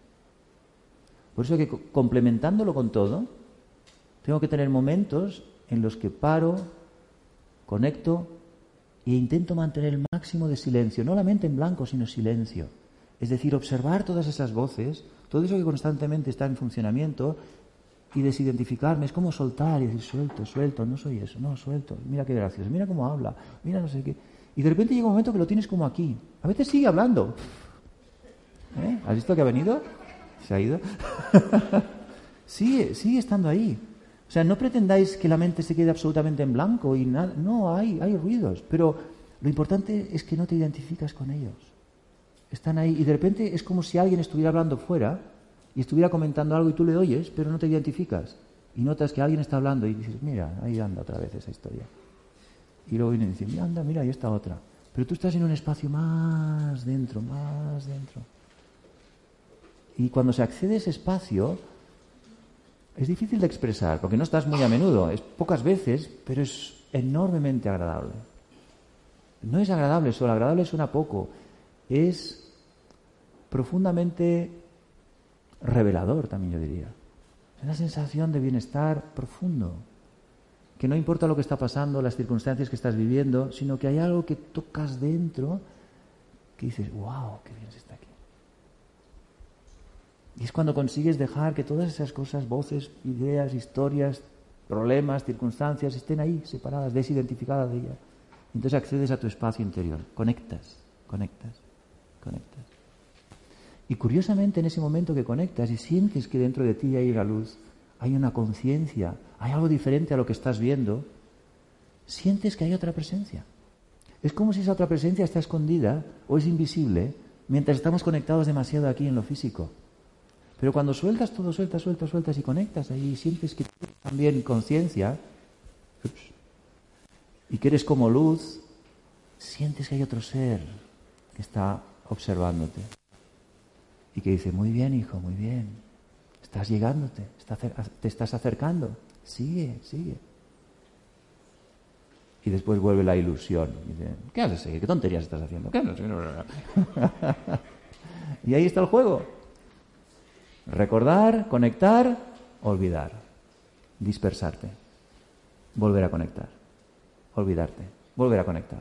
Por eso que complementándolo con todo, tengo que tener momentos en los que paro, conecto e intento mantener el máximo de silencio, no la mente en blanco, sino silencio. Es decir, observar todas esas voces, todo eso que constantemente está en funcionamiento y desidentificarme. Es como soltar y decir, suelto, suelto, no soy eso, no, suelto. Mira qué gracioso, mira cómo habla, mira no sé qué. Y de repente llega un momento que lo tienes como aquí. A veces sigue hablando. ¿Eh? ¿Has visto que ha venido? ¿Se ha ido? sigue, sigue estando ahí. O sea, no pretendáis que la mente se quede absolutamente en blanco y nada. No, hay, hay ruidos. Pero lo importante es que no te identificas con ellos. Están ahí y de repente es como si alguien estuviera hablando fuera y estuviera comentando algo y tú le oyes, pero no te identificas. Y notas que alguien está hablando y dices, mira, ahí anda otra vez esa historia. Y luego viene y dice, mira, anda, mira, ahí está otra. Pero tú estás en un espacio más dentro, más dentro. Y cuando se accede a ese espacio, es difícil de expresar, porque no estás muy a menudo, es pocas veces, pero es enormemente agradable. No es agradable solo, agradable suena poco, es profundamente revelador también yo diría. Es una sensación de bienestar profundo, que no importa lo que está pasando, las circunstancias que estás viviendo, sino que hay algo que tocas dentro que dices, wow, qué bien se está aquí. Y es cuando consigues dejar que todas esas cosas, voces, ideas, historias, problemas, circunstancias, estén ahí, separadas, desidentificadas de ellas. Entonces accedes a tu espacio interior, conectas, conectas, conectas. Y curiosamente en ese momento que conectas y sientes que dentro de ti hay una luz, hay una conciencia, hay algo diferente a lo que estás viendo, sientes que hay otra presencia. Es como si esa otra presencia está escondida o es invisible mientras estamos conectados demasiado aquí en lo físico. Pero cuando sueltas todo, sueltas, sueltas, sueltas y conectas ahí sientes que tienes también conciencia y que eres como luz, sientes que hay otro ser que está observándote y que dice, muy bien, hijo, muy bien, estás llegándote, te estás acercando, sigue, sigue. Y después vuelve la ilusión. dice, ¿qué haces seguir? ¿Qué tonterías estás haciendo? ¿Qué y ahí está el juego. Recordar, conectar, olvidar. Dispersarte. Volver a conectar. Olvidarte. Volver a conectar.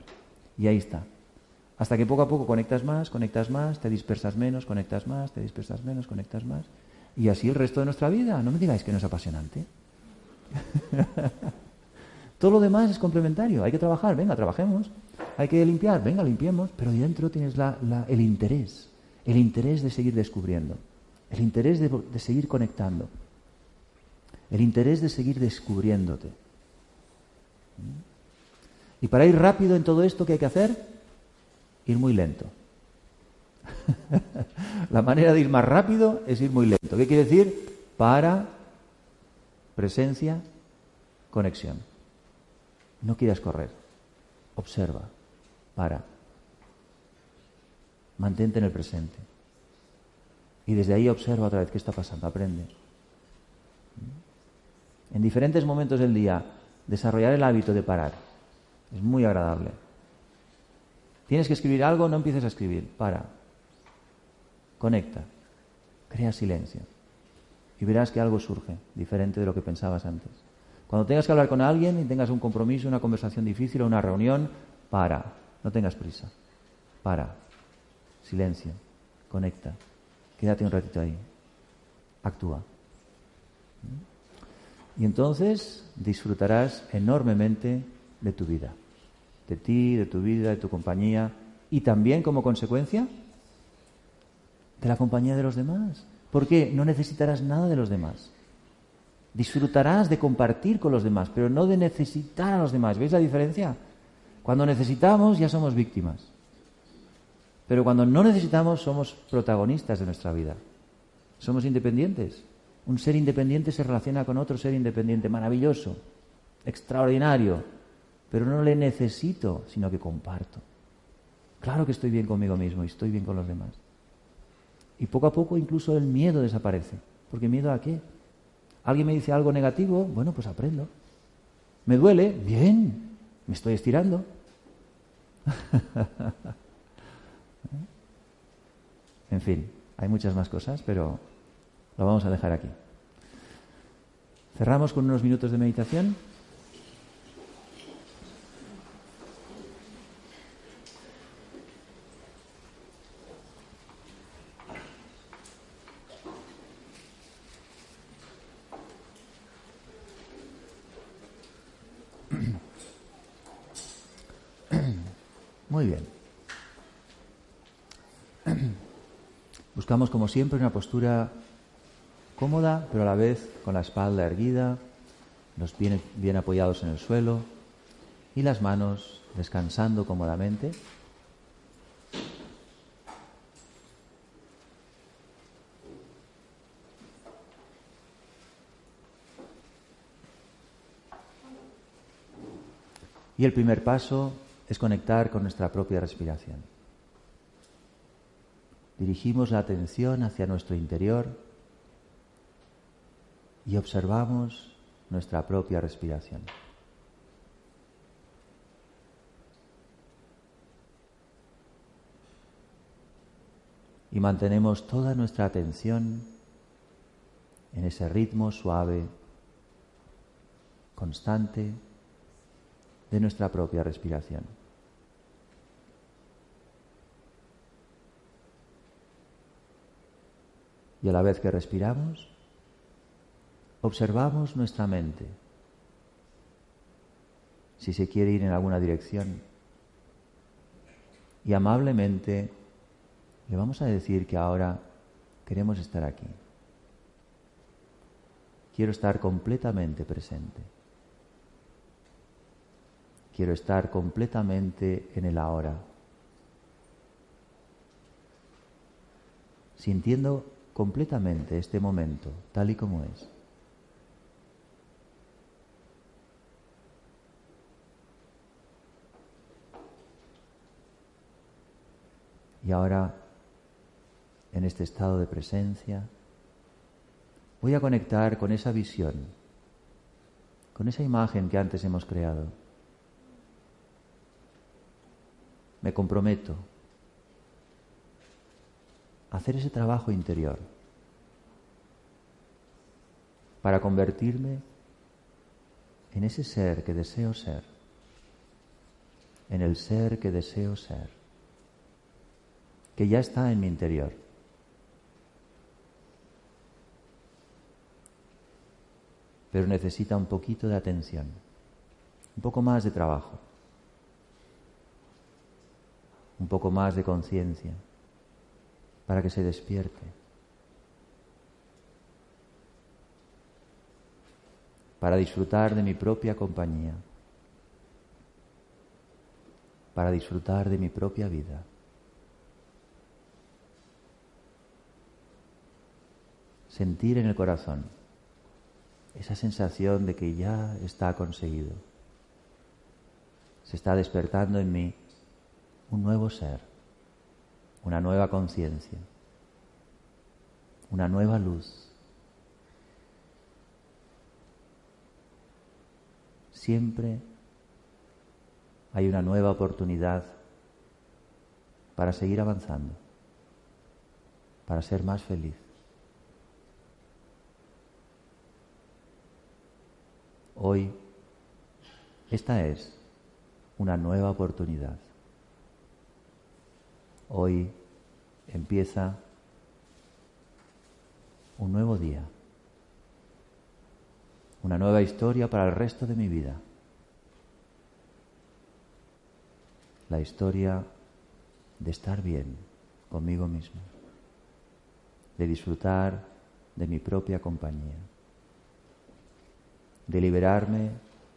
Y ahí está. Hasta que poco a poco conectas más, conectas más, te dispersas menos, conectas más, te dispersas menos, conectas más. Y así el resto de nuestra vida. No me digáis que no es apasionante. Todo lo demás es complementario. Hay que trabajar, venga, trabajemos. Hay que limpiar, venga, limpiemos. Pero dentro tienes el interés, el interés de seguir descubriendo, el interés de, de seguir conectando, el interés de seguir descubriéndote. Y para ir rápido en todo esto, ¿qué hay que hacer? ir muy lento. la manera de ir más rápido es ir muy lento. ¿Qué quiere decir? Para, presencia, conexión. No quieras correr. Observa. Para. Mantente en el presente. Y desde ahí observa otra vez qué está pasando. Aprende. En diferentes momentos del día, desarrollar el hábito de parar. Es muy agradable. Tienes que escribir algo, no empieces a escribir. Para. Conecta. Crea silencio. Y verás que algo surge, diferente de lo que pensabas antes. Cuando tengas que hablar con alguien y tengas un compromiso, una conversación difícil o una reunión, para. No tengas prisa. Para. Silencio. Conecta. Quédate un ratito ahí. Actúa. Y entonces disfrutarás enormemente de tu vida de ti, de tu vida, de tu compañía y también como consecuencia de la compañía de los demás. Porque no necesitarás nada de los demás. Disfrutarás de compartir con los demás, pero no de necesitar a los demás. ¿Veis la diferencia? Cuando necesitamos ya somos víctimas. Pero cuando no necesitamos somos protagonistas de nuestra vida. Somos independientes. Un ser independiente se relaciona con otro ser independiente maravilloso, extraordinario, pero no le necesito, sino que comparto. Claro que estoy bien conmigo mismo y estoy bien con los demás. Y poco a poco incluso el miedo desaparece. Porque miedo a qué? Alguien me dice algo negativo, bueno, pues aprendo. Me duele, bien, me estoy estirando. en fin, hay muchas más cosas, pero lo vamos a dejar aquí. Cerramos con unos minutos de meditación. Muy bien. Buscamos como siempre una postura cómoda, pero a la vez con la espalda erguida, los pies bien apoyados en el suelo y las manos descansando cómodamente. Y el primer paso es conectar con nuestra propia respiración. Dirigimos la atención hacia nuestro interior y observamos nuestra propia respiración. Y mantenemos toda nuestra atención en ese ritmo suave, constante de nuestra propia respiración. Y a la vez que respiramos, observamos nuestra mente. Si se quiere ir en alguna dirección. Y amablemente le vamos a decir que ahora queremos estar aquí. Quiero estar completamente presente. Quiero estar completamente en el ahora. Sintiendo completamente este momento tal y como es. Y ahora, en este estado de presencia, voy a conectar con esa visión, con esa imagen que antes hemos creado. me comprometo hacer ese trabajo interior para convertirme en ese ser que deseo ser, en el ser que deseo ser, que ya está en mi interior. Pero necesita un poquito de atención, un poco más de trabajo un poco más de conciencia para que se despierte. Para disfrutar de mi propia compañía. Para disfrutar de mi propia vida. Sentir en el corazón esa sensación de que ya está conseguido. Se está despertando en mí un nuevo ser, una nueva conciencia, una nueva luz. Siempre hay una nueva oportunidad para seguir avanzando, para ser más feliz. Hoy, esta es una nueva oportunidad. Hoy empieza un nuevo día, una nueva historia para el resto de mi vida. La historia de estar bien conmigo mismo, de disfrutar de mi propia compañía, de liberarme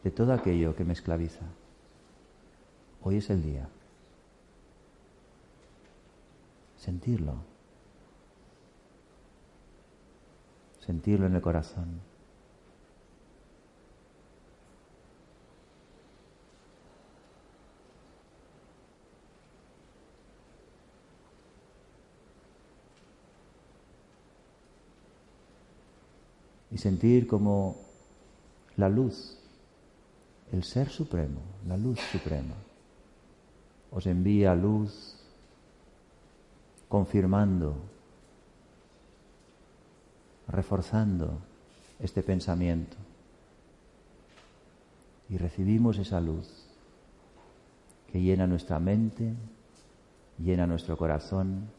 de todo aquello que me esclaviza. Hoy es el día sentirlo, sentirlo en el corazón. Y sentir como la luz, el ser supremo, la luz suprema, os envía luz confirmando, reforzando este pensamiento. Y recibimos esa luz que llena nuestra mente, llena nuestro corazón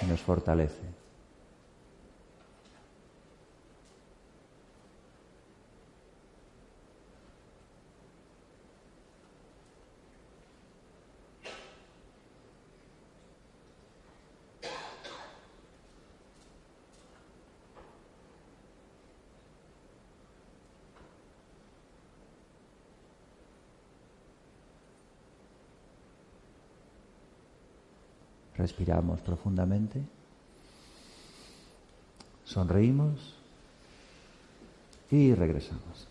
y nos fortalece. Respiramos profundamente. Sonreímos y regresamos.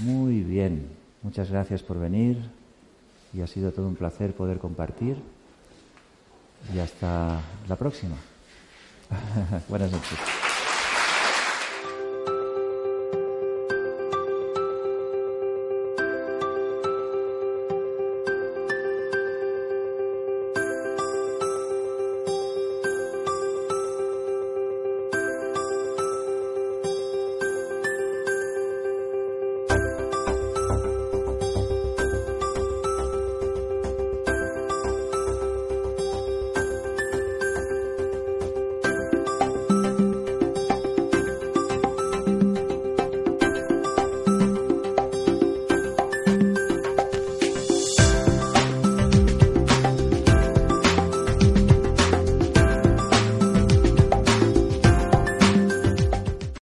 Muy bien, muchas gracias por venir y ha sido todo un placer poder compartir y hasta la próxima. Buenas noches.